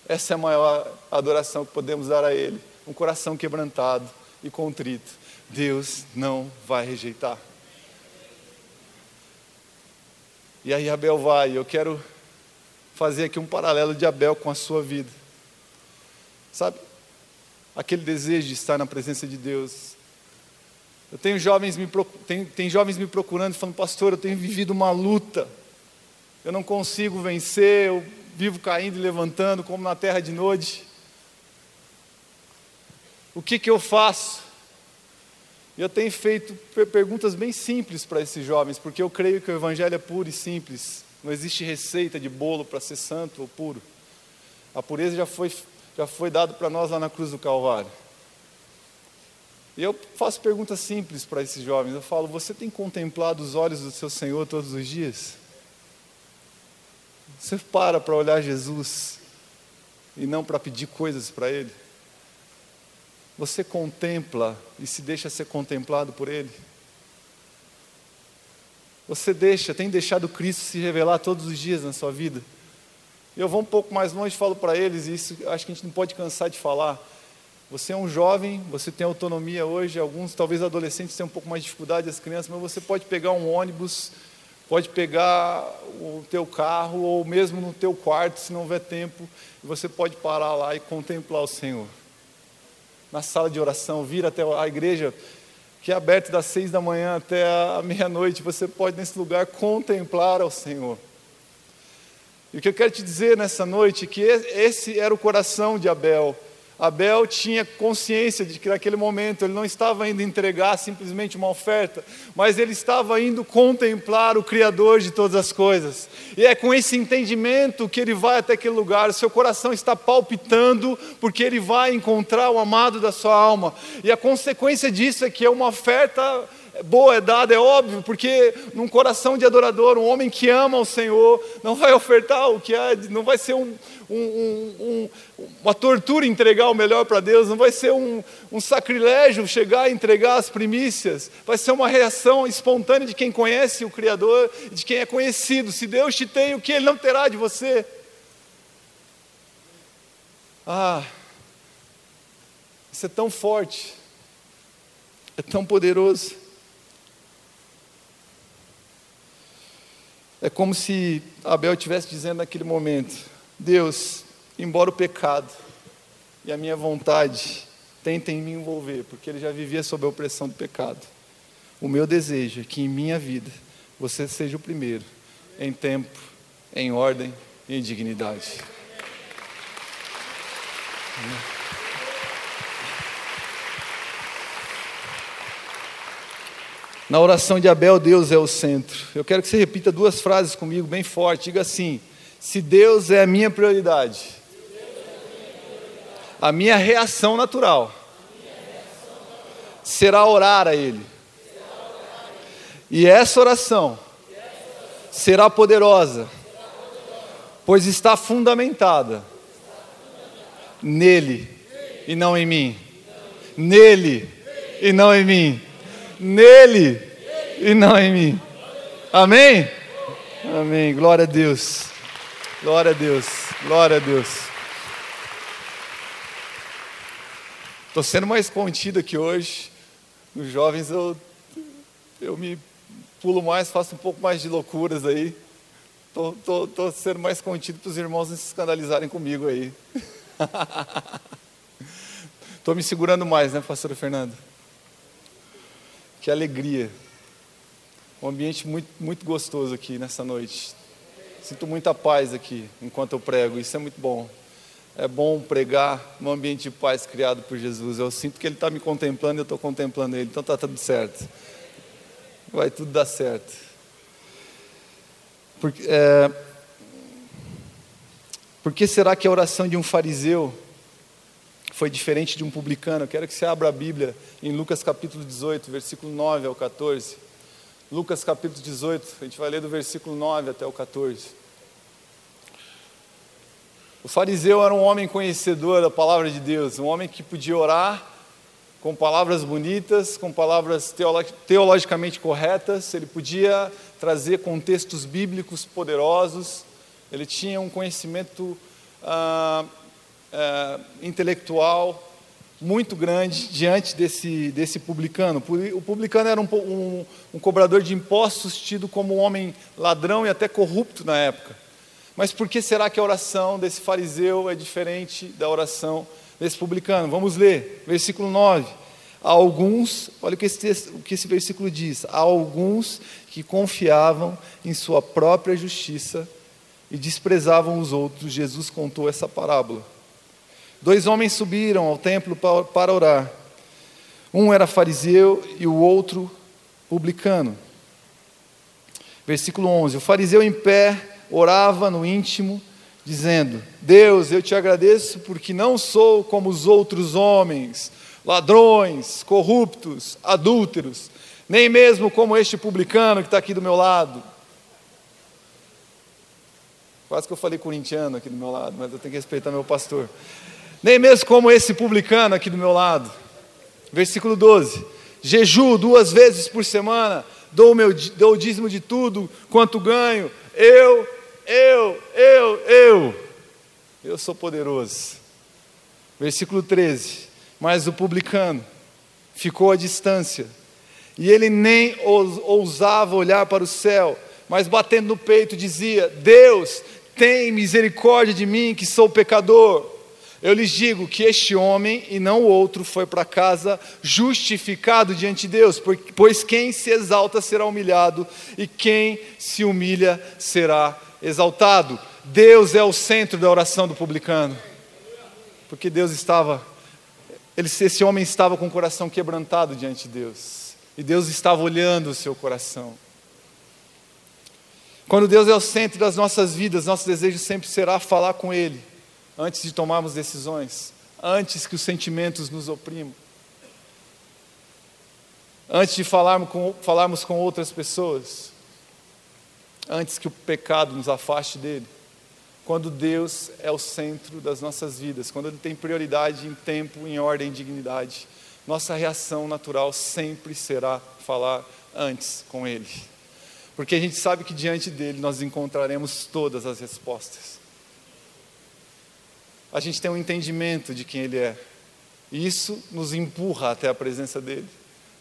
Essa é a maior adoração que podemos dar a Ele, um coração quebrantado e contrito. Deus não vai rejeitar. E aí Abel vai, eu quero fazer aqui um paralelo de Abel com a sua vida. Sabe? Aquele desejo de estar na presença de Deus. Eu tenho jovens me, tem, tem jovens me procurando falando, pastor, eu tenho vivido uma luta. Eu não consigo vencer, eu vivo caindo e levantando como na terra de noite. O que, que eu faço? E eu tenho feito perguntas bem simples para esses jovens, porque eu creio que o Evangelho é puro e simples. Não existe receita de bolo para ser santo ou puro. A pureza já foi, já foi dada para nós lá na cruz do Calvário. E eu faço perguntas simples para esses jovens. Eu falo: Você tem contemplado os olhos do seu Senhor todos os dias? Você para para olhar Jesus e não para pedir coisas para Ele? Você contempla e se deixa ser contemplado por Ele? Você deixa, tem deixado Cristo se revelar todos os dias na sua vida? Eu vou um pouco mais longe falo para eles, e isso acho que a gente não pode cansar de falar. Você é um jovem, você tem autonomia hoje, alguns, talvez adolescentes, têm um pouco mais de dificuldade, as crianças, mas você pode pegar um ônibus, pode pegar o teu carro, ou mesmo no teu quarto, se não houver tempo, e você pode parar lá e contemplar o Senhor na sala de oração, vir até a igreja, que é aberta das seis da manhã até a meia-noite. Você pode, nesse lugar, contemplar ao Senhor. E o que eu quero te dizer nessa noite é que esse era o coração de Abel. Abel tinha consciência de que naquele momento ele não estava indo entregar simplesmente uma oferta, mas ele estava indo contemplar o Criador de todas as coisas. E é com esse entendimento que ele vai até aquele lugar, seu coração está palpitando, porque ele vai encontrar o amado da sua alma. E a consequência disso é que é uma oferta boa é dada, é óbvio, porque num coração de adorador, um homem que ama o Senhor, não vai ofertar o que é, não vai ser um, um, um, uma tortura entregar o melhor para Deus, não vai ser um, sacrilégio chegar e entregar as primícias, vai ser uma reação espontânea de quem conhece o Criador, de quem é conhecido. Se Deus te tem, o que Ele não terá de você? Ah, isso é tão forte, é tão poderoso. É como se Abel estivesse dizendo naquele momento: Deus, embora o pecado e a minha vontade tentem me envolver, porque ele já vivia sob a opressão do pecado, o meu desejo é que em minha vida você seja o primeiro, em tempo, em ordem e em dignidade. Amém. Na oração de Abel, Deus é o centro. Eu quero que você repita duas frases comigo, bem forte. Diga assim: Se Deus é a minha prioridade, a minha reação natural será orar a Ele. E essa oração será poderosa, pois está fundamentada nele e não em mim. Nele e não em mim nele e não em mim. Amém? Amém. Glória a Deus. Glória a Deus. Glória a Deus. Estou sendo mais contido aqui hoje. Os jovens eu, eu me pulo mais, faço um pouco mais de loucuras aí. Estou sendo mais contido para os irmãos não se escandalizarem comigo aí. Estou me segurando mais, né, pastor Fernando? Que alegria. Um ambiente muito, muito gostoso aqui nessa noite. Sinto muita paz aqui enquanto eu prego, isso é muito bom. É bom pregar num ambiente de paz criado por Jesus. Eu sinto que Ele está me contemplando e eu estou contemplando Ele, então está tudo certo. Vai tudo dar certo. Porque, é, por que será que a oração de um fariseu foi diferente de um publicano. Quero que você abra a Bíblia em Lucas capítulo 18, versículo 9 ao 14. Lucas capítulo 18, a gente vai ler do versículo 9 até o 14. O fariseu era um homem conhecedor da palavra de Deus, um homem que podia orar com palavras bonitas, com palavras teologicamente corretas, ele podia trazer contextos bíblicos poderosos, ele tinha um conhecimento. Ah, é, intelectual muito grande diante desse, desse publicano. O publicano era um, um, um cobrador de impostos, tido como um homem ladrão e até corrupto na época. Mas por que será que a oração desse fariseu é diferente da oração desse publicano? Vamos ler, versículo 9. Há alguns, olha o que esse, texto, o que esse versículo diz: há alguns que confiavam em sua própria justiça e desprezavam os outros. Jesus contou essa parábola. Dois homens subiram ao templo para orar. Um era fariseu e o outro publicano. Versículo 11: O fariseu em pé orava no íntimo, dizendo: Deus, eu te agradeço porque não sou como os outros homens, ladrões, corruptos, adúlteros, nem mesmo como este publicano que está aqui do meu lado. Quase que eu falei corintiano aqui do meu lado, mas eu tenho que respeitar meu pastor nem mesmo como esse publicano aqui do meu lado. Versículo 12: Jeju duas vezes por semana, dou, meu, dou o dízimo de tudo quanto ganho, eu, eu, eu, eu, eu sou poderoso. Versículo 13: Mas o publicano ficou à distância, e ele nem ousava olhar para o céu, mas batendo no peito dizia: Deus, tem misericórdia de mim, que sou pecador. Eu lhes digo que este homem e não o outro foi para casa justificado diante de Deus, pois quem se exalta será humilhado e quem se humilha será exaltado. Deus é o centro da oração do publicano. Porque Deus estava, esse homem estava com o coração quebrantado diante de Deus. E Deus estava olhando o seu coração. Quando Deus é o centro das nossas vidas, nosso desejo sempre será falar com Ele, antes de tomarmos decisões, antes que os sentimentos nos oprimam, antes de falarmos com, falarmos com outras pessoas, antes que o pecado nos afaste dele. Quando Deus é o centro das nossas vidas, quando Ele tem prioridade em tempo, em ordem, em dignidade, nossa reação natural sempre será falar antes com Ele. Porque a gente sabe que diante dele nós encontraremos todas as respostas. A gente tem um entendimento de quem Ele é, e isso nos empurra até a presença dele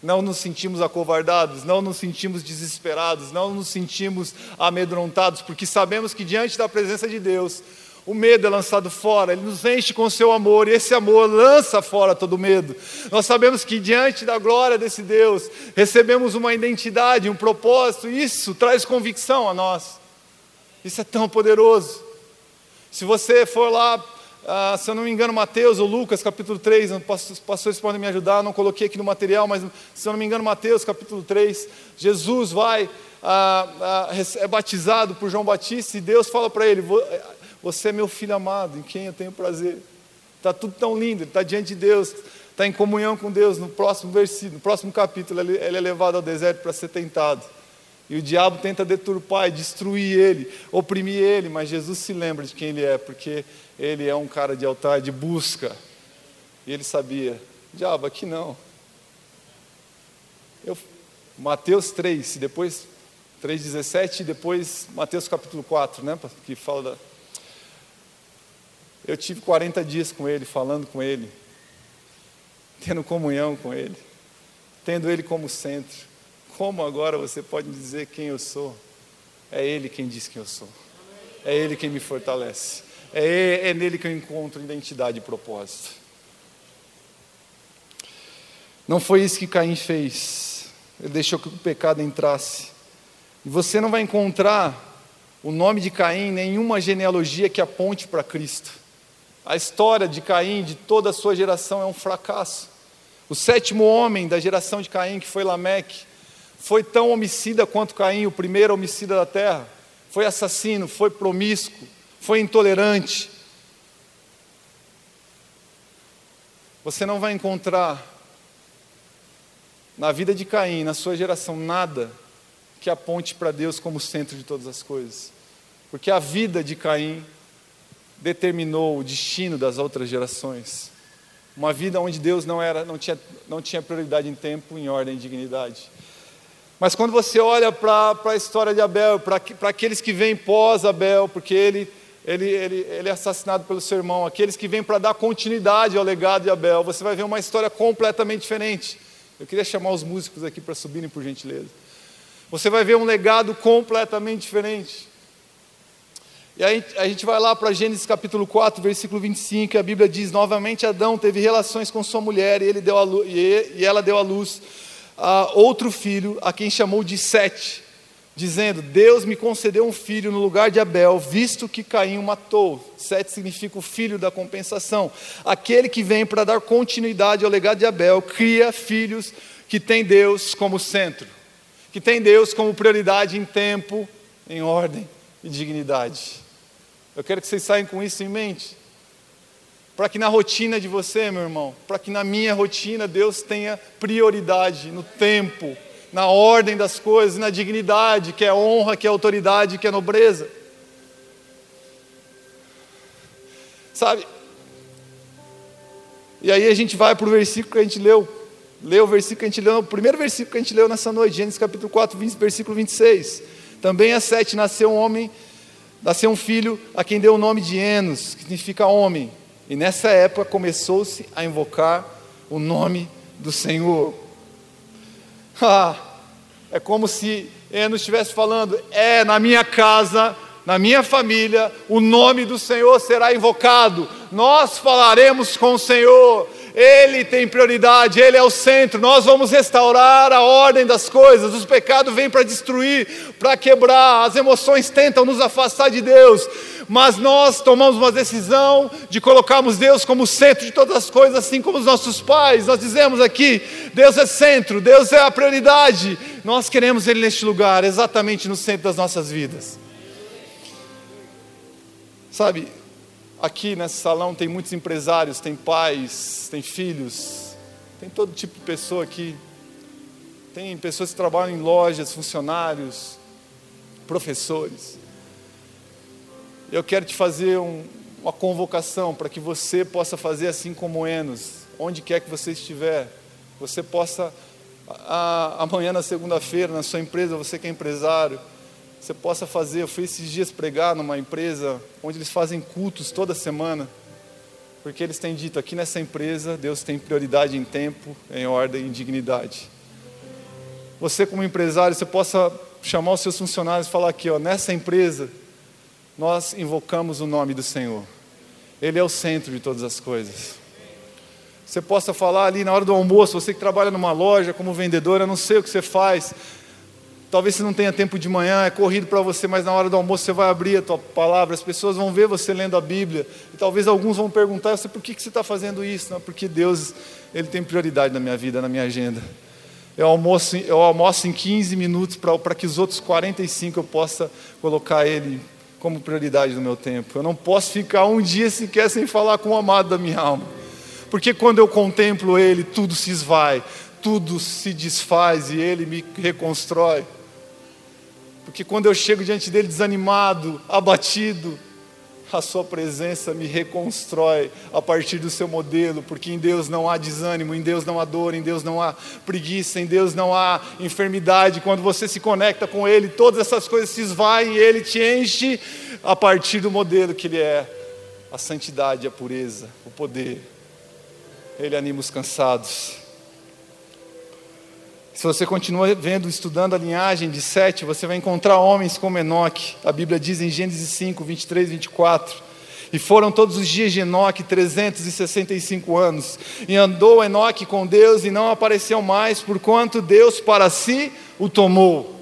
não nos sentimos acovardados, não nos sentimos desesperados, não nos sentimos amedrontados, porque sabemos que diante da presença de Deus, o medo é lançado fora, ele nos enche com o seu amor, e esse amor lança fora todo medo. Nós sabemos que diante da glória desse Deus, recebemos uma identidade, um propósito, e isso traz convicção a nós. Isso é tão poderoso. Se você for lá ah, se eu não me engano, Mateus ou Lucas, capítulo 3, os pastores podem me ajudar, não coloquei aqui no material, mas se eu não me engano, Mateus, capítulo 3, Jesus vai, ah, ah, é batizado por João Batista e Deus fala para ele: Você é meu filho amado, em quem eu tenho prazer. Está tudo tão lindo, ele está diante de Deus, está em comunhão com Deus. No próximo versículo, no próximo capítulo, ele, ele é levado ao deserto para ser tentado. E o diabo tenta deturpar e destruir ele, oprimir ele, mas Jesus se lembra de quem ele é, porque ele é um cara de altar, de busca. E ele sabia, diabo, aqui não. Eu, Mateus 3, depois 3,17 e depois Mateus capítulo 4, né? Que fala da. Eu tive 40 dias com ele, falando com ele, tendo comunhão com ele, tendo ele como centro. Como agora você pode dizer quem eu sou? É Ele quem diz quem eu sou. É Ele quem me fortalece. É, é nele que eu encontro identidade e propósito. Não foi isso que Caim fez. Ele deixou que o pecado entrasse. E você não vai encontrar o nome de Caim em nenhuma genealogia que aponte para Cristo. A história de Caim, de toda a sua geração, é um fracasso. O sétimo homem da geração de Caim, que foi Lameque, foi tão homicida quanto Caim, o primeiro homicida da terra. Foi assassino, foi promíscuo, foi intolerante. Você não vai encontrar na vida de Caim, na sua geração, nada que aponte para Deus como centro de todas as coisas. Porque a vida de Caim determinou o destino das outras gerações. Uma vida onde Deus não, era, não, tinha, não tinha prioridade em tempo, em ordem e dignidade. Mas quando você olha para a história de Abel, para aqueles que vêm pós Abel, porque ele, ele, ele, ele é assassinado pelo seu irmão, aqueles que vêm para dar continuidade ao legado de Abel, você vai ver uma história completamente diferente. Eu queria chamar os músicos aqui para subirem, por gentileza. Você vai ver um legado completamente diferente. E aí a gente vai lá para Gênesis capítulo 4, versículo 25, e a Bíblia diz: Novamente Adão teve relações com sua mulher, e, ele deu a luz, e ela deu à luz a outro filho, a quem chamou de Sete, dizendo: Deus me concedeu um filho no lugar de Abel, visto que Caim o matou. Sete significa o filho da compensação. Aquele que vem para dar continuidade ao legado de Abel, cria filhos que têm Deus como centro, que têm Deus como prioridade em tempo, em ordem e dignidade. Eu quero que vocês saiam com isso em mente para que na rotina de você, meu irmão, para que na minha rotina Deus tenha prioridade no tempo, na ordem das coisas, na dignidade, que é honra, que é autoridade, que é nobreza. Sabe? E aí a gente vai para o versículo que a gente leu. Lê o versículo que a gente leu, o primeiro versículo que a gente leu nessa noite, Gênesis capítulo 4, 20, versículo 26. Também às sete nasceu um homem, nasceu um filho a quem deu o nome de Enos, que significa homem. E nessa época começou-se a invocar o nome do Senhor. Ah, é como se Enos estivesse falando: é na minha casa, na minha família, o nome do Senhor será invocado. Nós falaremos com o Senhor. Ele tem prioridade, Ele é o centro. Nós vamos restaurar a ordem das coisas. Os pecados vêm para destruir, para quebrar. As emoções tentam nos afastar de Deus. Mas nós tomamos uma decisão de colocarmos Deus como centro de todas as coisas, assim como os nossos pais. Nós dizemos aqui: Deus é centro, Deus é a prioridade. Nós queremos Ele neste lugar, exatamente no centro das nossas vidas. Sabe, Aqui nesse salão tem muitos empresários, tem pais, tem filhos, tem todo tipo de pessoa aqui. Tem pessoas que trabalham em lojas, funcionários, professores. Eu quero te fazer um, uma convocação para que você possa fazer assim como Enos, onde quer que você estiver, você possa, a, amanhã na segunda-feira, na sua empresa, você que é empresário, você possa fazer. Eu fui esses dias pregar numa empresa onde eles fazem cultos toda semana, porque eles têm dito aqui nessa empresa Deus tem prioridade em tempo, em ordem, em dignidade. Você como empresário, você possa chamar os seus funcionários e falar aqui, ó, nessa empresa nós invocamos o nome do Senhor. Ele é o centro de todas as coisas. Você possa falar ali na hora do almoço, você que trabalha numa loja como vendedor, eu não sei o que você faz, Talvez você não tenha tempo de manhã, é corrido para você, mas na hora do almoço você vai abrir a tua palavra, as pessoas vão ver você lendo a Bíblia. E talvez alguns vão perguntar, você por que, que você está fazendo isso? Não, porque Deus, Ele tem prioridade na minha vida, na minha agenda. Eu almoço, eu almoço em 15 minutos para que os outros 45 eu possa colocar Ele como prioridade no meu tempo. Eu não posso ficar um dia sequer sem falar com o amado da minha alma. Porque quando eu contemplo Ele, tudo se esvai, tudo se desfaz e Ele me reconstrói. Porque quando eu chego diante dele desanimado, abatido, a sua presença me reconstrói a partir do seu modelo, porque em Deus não há desânimo, em Deus não há dor, em Deus não há preguiça, em Deus não há enfermidade. Quando você se conecta com Ele, todas essas coisas se esvaem e Ele te enche a partir do modelo que Ele é a santidade, a pureza, o poder. Ele anima os cansados. Se você continua vendo, estudando a linhagem de Sete, você vai encontrar homens como Enoque. A Bíblia diz em Gênesis 5, 23 e 24. E foram todos os dias de Enoque 365 anos. E andou Enoque com Deus e não apareceu mais, porquanto Deus para si o tomou.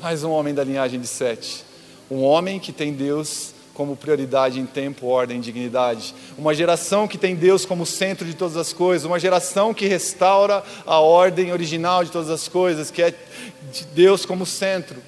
Mais um homem da linhagem de Sete. Um homem que tem Deus como prioridade em tempo, ordem e dignidade. Uma geração que tem Deus como centro de todas as coisas, uma geração que restaura a ordem original de todas as coisas, que é Deus como centro.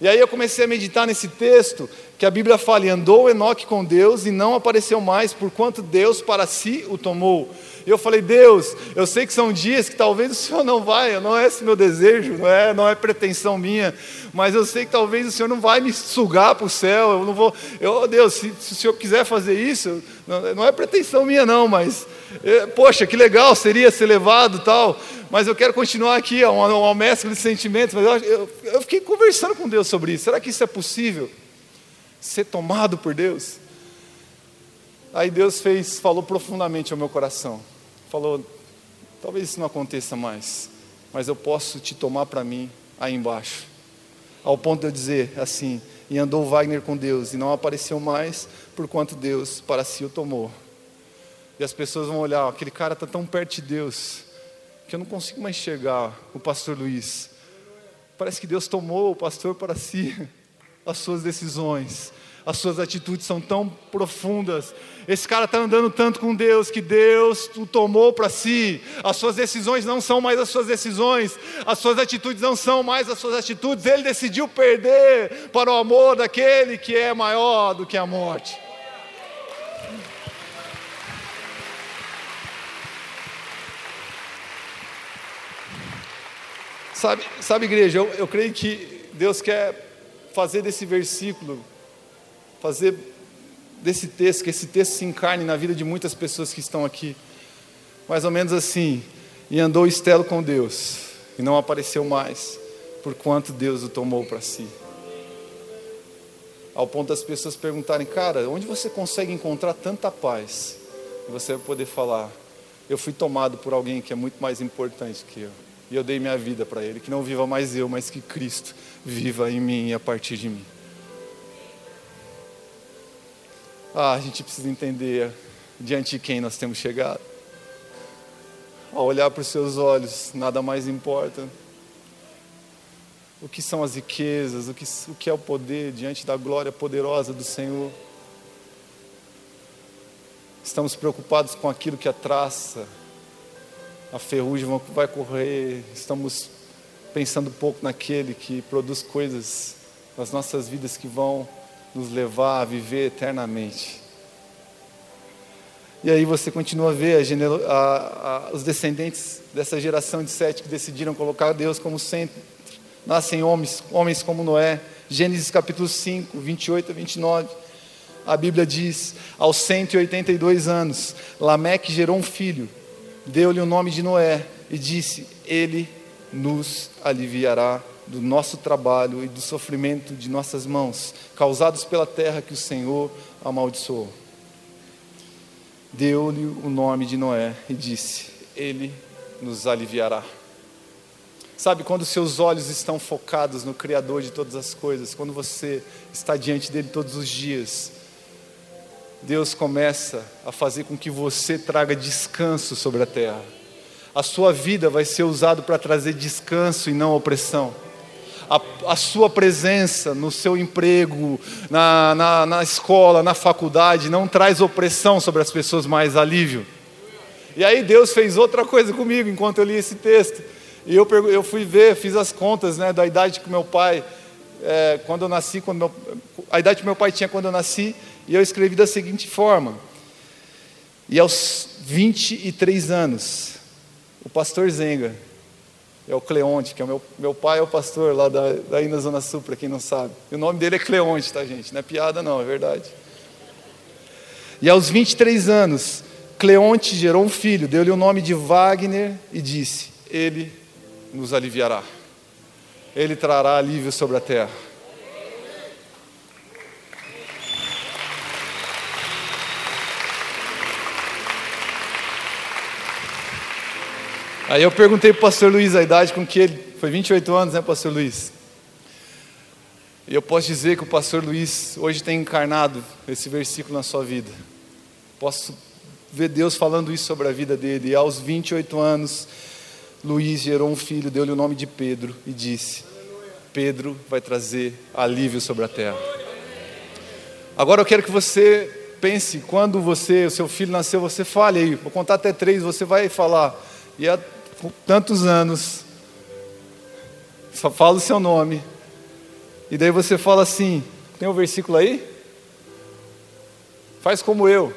E aí eu comecei a meditar nesse texto que a Bíblia fala: e andou Enoque com Deus e não apareceu mais, porquanto Deus para si o tomou. E eu falei, Deus, eu sei que são dias que talvez o Senhor não vai, não é esse meu desejo, não é, não é pretensão minha, mas eu sei que talvez o Senhor não vai me sugar para o céu, eu não vou, eu, Deus, se, se, o Senhor quiser fazer isso, não, não é pretensão minha não, mas, é, poxa, que legal seria ser levado tal, mas eu quero continuar aqui, uma, uma mescla de sentimentos, mas eu, eu, eu fiquei conversando com Deus sobre isso, será que isso é possível? Ser tomado por Deus? Aí Deus fez, falou profundamente ao meu coração falou: talvez isso não aconteça mais, mas eu posso te tomar para mim aí embaixo. Ao ponto de eu dizer assim: e andou Wagner com Deus, e não apareceu mais, por quanto Deus para si o tomou. E as pessoas vão olhar: aquele cara está tão perto de Deus, que eu não consigo mais enxergar o pastor Luiz. Parece que Deus tomou o pastor para si, as suas decisões, as suas atitudes são tão profundas. Esse cara está andando tanto com Deus que Deus o tomou para si. As suas decisões não são mais as suas decisões, as suas atitudes não são mais as suas atitudes. Ele decidiu perder para o amor daquele que é maior do que a morte. Sabe, sabe igreja, eu, eu creio que Deus quer fazer desse versículo fazer desse texto, que esse texto se encarne na vida de muitas pessoas que estão aqui. Mais ou menos assim. E andou Estelo com Deus, e não apareceu mais, por quanto Deus o tomou para si. Ao ponto das pessoas perguntarem, cara, onde você consegue encontrar tanta paz? E você vai poder falar, eu fui tomado por alguém que é muito mais importante que eu. E eu dei minha vida para ele, que não viva mais eu, mas que Cristo viva em mim e a partir de mim. Ah, a gente precisa entender diante de quem nós temos chegado. Ao olhar para os seus olhos, nada mais importa. O que são as riquezas, o que, o que é o poder diante da glória poderosa do Senhor. Estamos preocupados com aquilo que a traça, a ferrugem vai correr. Estamos pensando pouco naquele que produz coisas nas nossas vidas que vão nos levar a viver eternamente. E aí você continua a ver a, a, a, os descendentes dessa geração de sete que decidiram colocar Deus como centro. Nascem homens, homens como Noé. Gênesis capítulo 5, 28 a 29. A Bíblia diz: aos 182 anos, Lameque gerou um filho, deu-lhe o nome de Noé e disse: Ele nos aliviará do nosso trabalho e do sofrimento de nossas mãos, causados pela terra que o Senhor amaldiçoou. Deu-lhe o nome de Noé e disse: Ele nos aliviará. Sabe, quando seus olhos estão focados no Criador de todas as coisas, quando você está diante dele todos os dias, Deus começa a fazer com que você traga descanso sobre a terra. A sua vida vai ser usada para trazer descanso e não opressão a, a sua presença no seu emprego, na, na, na escola, na faculdade, não traz opressão sobre as pessoas, mais alívio. E aí Deus fez outra coisa comigo enquanto eu li esse texto. E eu, eu fui ver, fiz as contas né, da idade que meu pai, é, quando eu nasci, quando meu, a idade que meu pai tinha quando eu nasci, e eu escrevi da seguinte forma: E aos 23 anos, o pastor Zenga, é o Cleonte, que é o meu, meu pai é o pastor lá da, daí na Zona Sul, para quem não sabe. E o nome dele é Cleonte, tá, gente? Não é piada, não, é verdade. E aos 23 anos, Cleonte gerou um filho, deu-lhe o nome de Wagner e disse: Ele nos aliviará, ele trará alívio sobre a terra. Aí eu perguntei para o pastor Luiz a idade com que ele. Foi 28 anos, né, pastor Luiz? E eu posso dizer que o pastor Luiz hoje tem encarnado esse versículo na sua vida. Posso ver Deus falando isso sobre a vida dele. E aos 28 anos, Luiz gerou um filho, deu-lhe o nome de Pedro e disse: Pedro vai trazer alívio sobre a terra. Agora eu quero que você pense, quando você, o seu filho nasceu, você fale aí, vou contar até três, você vai falar. E a tantos anos, só fala o seu nome, e daí você fala assim: tem um versículo aí? Faz como eu.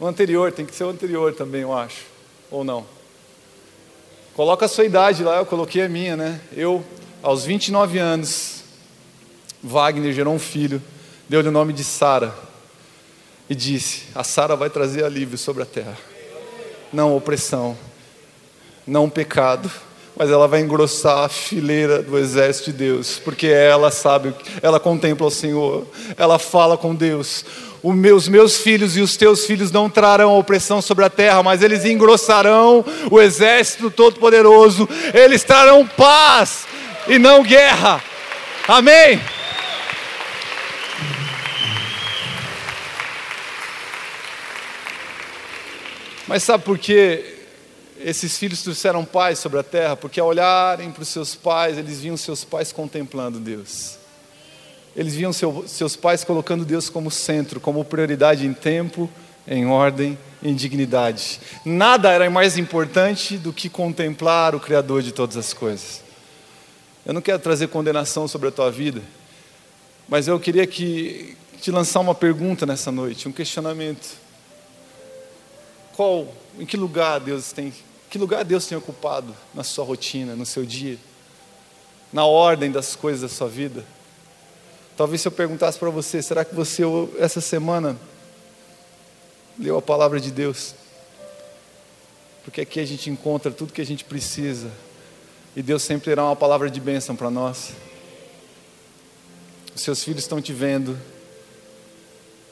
O anterior, tem que ser o anterior também, eu acho. Ou não? Coloca a sua idade lá, eu coloquei a minha, né? Eu, aos 29 anos, Wagner gerou um filho, deu-lhe o nome de Sara, e disse: A Sara vai trazer alívio sobre a terra, não opressão não pecado, mas ela vai engrossar a fileira do exército de Deus, porque ela sabe, ela contempla o Senhor, ela fala com Deus. Os meus, meus filhos e os teus filhos não trarão opressão sobre a terra, mas eles engrossarão o exército todo-poderoso, eles trarão paz e não guerra. Amém? Mas sabe por quê? Esses filhos trouxeram paz sobre a terra, porque ao olharem para os seus pais, eles viam seus pais contemplando Deus. Eles viam seu, seus pais colocando Deus como centro, como prioridade em tempo, em ordem, em dignidade. Nada era mais importante do que contemplar o Criador de todas as coisas. Eu não quero trazer condenação sobre a tua vida, mas eu queria que te lançar uma pergunta nessa noite, um questionamento. Qual, em que lugar Deus tem que lugar Deus tem ocupado na sua rotina, no seu dia? Na ordem das coisas da sua vida? Talvez se eu perguntasse para você, será que você essa semana leu a palavra de Deus? Porque aqui a gente encontra tudo que a gente precisa. E Deus sempre terá uma palavra de bênção para nós. Os seus filhos estão te vendo.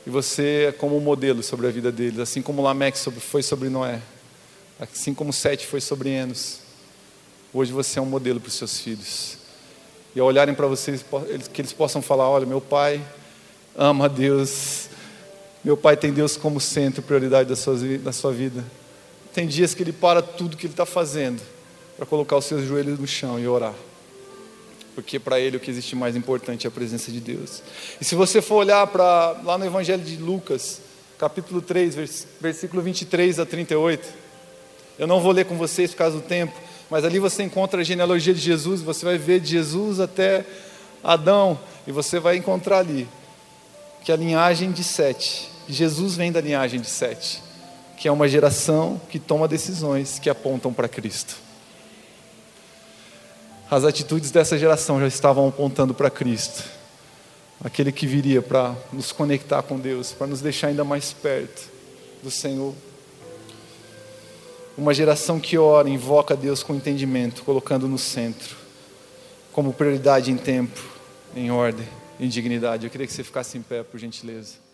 E você é como um modelo sobre a vida deles, assim como Lameque foi sobre Noé. Assim como Sete foi sobre Enos, hoje você é um modelo para os seus filhos. E ao olharem para vocês, que eles possam falar: olha, meu pai ama Deus, Meu pai tem Deus como centro, prioridade da sua, da sua vida. Tem dias que ele para tudo que ele está fazendo para colocar os seus joelhos no chão e orar. Porque para ele o que existe mais importante é a presença de Deus. E se você for olhar para lá no Evangelho de Lucas, capítulo 3, versículo 23 a 38, eu não vou ler com vocês por causa do tempo, mas ali você encontra a genealogia de Jesus, você vai ver de Jesus até Adão, e você vai encontrar ali que a linhagem de Sete, Jesus vem da linhagem de Sete, que é uma geração que toma decisões que apontam para Cristo. As atitudes dessa geração já estavam apontando para Cristo, aquele que viria para nos conectar com Deus, para nos deixar ainda mais perto do Senhor. Uma geração que ora, invoca a Deus com entendimento, colocando no centro, como prioridade em tempo, em ordem, em dignidade. Eu queria que você ficasse em pé, por gentileza.